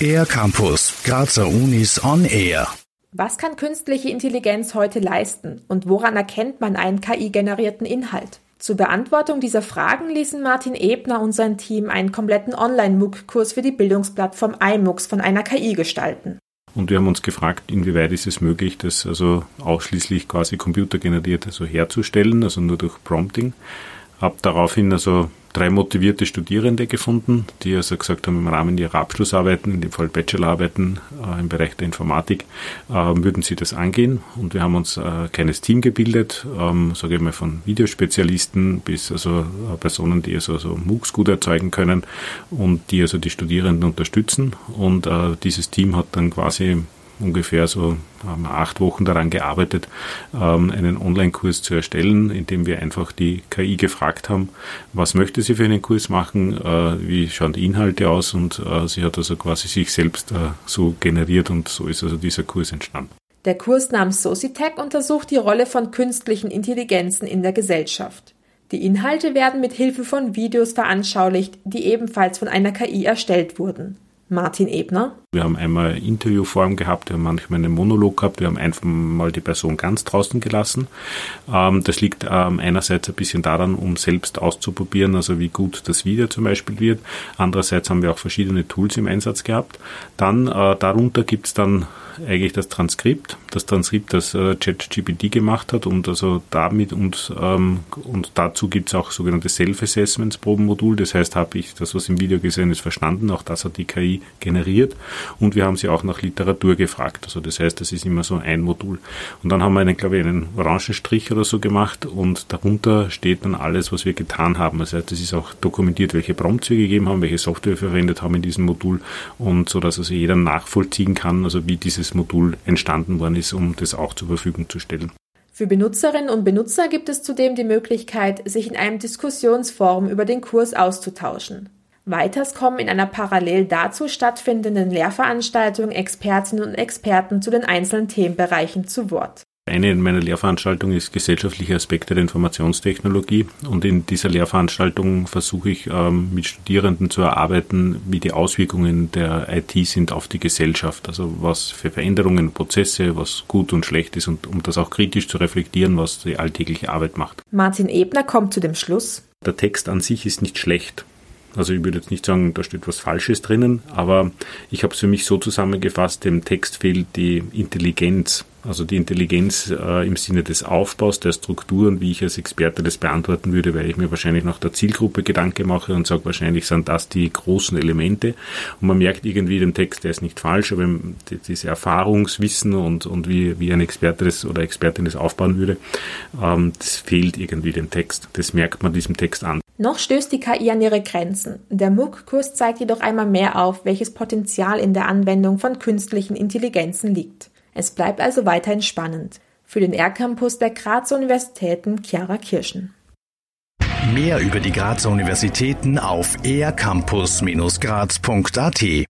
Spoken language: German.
Air Campus, Grazer Unis on Air. Was kann künstliche Intelligenz heute leisten und woran erkennt man einen KI-generierten Inhalt? Zur Beantwortung dieser Fragen ließen Martin Ebner und sein Team einen kompletten Online-MOOC-Kurs für die Bildungsplattform iMOOCs von einer KI gestalten. Und wir haben uns gefragt, inwieweit ist es möglich, das also ausschließlich quasi computergeneriert also herzustellen, also nur durch Prompting. Hab daraufhin also drei motivierte Studierende gefunden, die also gesagt haben, im Rahmen ihrer Abschlussarbeiten, in dem Fall Bachelorarbeiten äh, im Bereich der Informatik, äh, würden sie das angehen. Und wir haben uns ein äh, kleines Team gebildet, ähm, sage ich mal von Videospezialisten bis also äh, Personen, die also so MOOCs gut erzeugen können und die also die Studierenden unterstützen. Und äh, dieses Team hat dann quasi ungefähr so haben acht Wochen daran gearbeitet, ähm, einen Online-Kurs zu erstellen, in dem wir einfach die KI gefragt haben, was möchte sie für einen Kurs machen, äh, wie schauen die Inhalte aus und äh, sie hat also quasi sich selbst äh, so generiert und so ist also dieser Kurs entstanden. Der Kurs namens Socitech untersucht die Rolle von künstlichen Intelligenzen in der Gesellschaft. Die Inhalte werden mit Hilfe von Videos veranschaulicht, die ebenfalls von einer KI erstellt wurden. Martin Ebner. Wir haben einmal Interviewform gehabt, wir haben manchmal einen Monolog gehabt, wir haben einfach mal die Person ganz draußen gelassen. Ähm, das liegt ähm, einerseits ein bisschen daran, um selbst auszuprobieren, also wie gut das Video zum Beispiel wird. Andererseits haben wir auch verschiedene Tools im Einsatz gehabt. Dann äh, darunter gibt es dann eigentlich das Transkript, das Transkript, das äh, ChatGPT gemacht hat und also damit und, ähm, und dazu gibt es auch sogenannte Self-Assessments pro Modul. Das heißt, habe ich das, was im Video gesehen ist, verstanden. Auch das hat die KI generiert und wir haben sie auch nach Literatur gefragt. Also das heißt, das ist immer so ein Modul. Und dann haben wir einen, glaube ich, einen Orangenstrich oder so gemacht und darunter steht dann alles, was wir getan haben. Das heißt, es ist auch dokumentiert, welche Prompts wir gegeben haben, welche Software wir verwendet haben in diesem Modul und so, dass also jeder nachvollziehen kann, also wie dieses Modul entstanden worden ist, um das auch zur Verfügung zu stellen. Für Benutzerinnen und Benutzer gibt es zudem die Möglichkeit, sich in einem Diskussionsforum über den Kurs auszutauschen. Weiters kommen in einer parallel dazu stattfindenden Lehrveranstaltung Expertinnen und Experten zu den einzelnen Themenbereichen zu Wort. Eine meiner Lehrveranstaltungen ist gesellschaftliche Aspekte der Informationstechnologie und in dieser Lehrveranstaltung versuche ich ähm, mit Studierenden zu erarbeiten, wie die Auswirkungen der IT sind auf die Gesellschaft, also was für Veränderungen, Prozesse, was gut und schlecht ist und um das auch kritisch zu reflektieren, was die alltägliche Arbeit macht. Martin Ebner kommt zu dem Schluss. Der Text an sich ist nicht schlecht. Also ich würde jetzt nicht sagen, da steht was Falsches drinnen, aber ich habe es für mich so zusammengefasst, dem Text fehlt die Intelligenz also die Intelligenz äh, im Sinne des Aufbaus der Strukturen, wie ich als Experte das beantworten würde, weil ich mir wahrscheinlich nach der Zielgruppe Gedanke mache und sage, wahrscheinlich sind das die großen Elemente. Und man merkt irgendwie dem Text, der ist nicht falsch, aber diese Erfahrungswissen und, und wie, wie ein Experte das oder Expertin das aufbauen würde, ähm, das fehlt irgendwie dem Text. Das merkt man diesem Text an. Noch stößt die KI an ihre Grenzen. Der MOOC-Kurs zeigt jedoch einmal mehr auf, welches Potenzial in der Anwendung von künstlichen Intelligenzen liegt. Es bleibt also weiterhin spannend. Für den R-Campus der Grazer Universitäten Chiara Kirschen. Mehr über die Grazer Universitäten auf ercampus-graz.at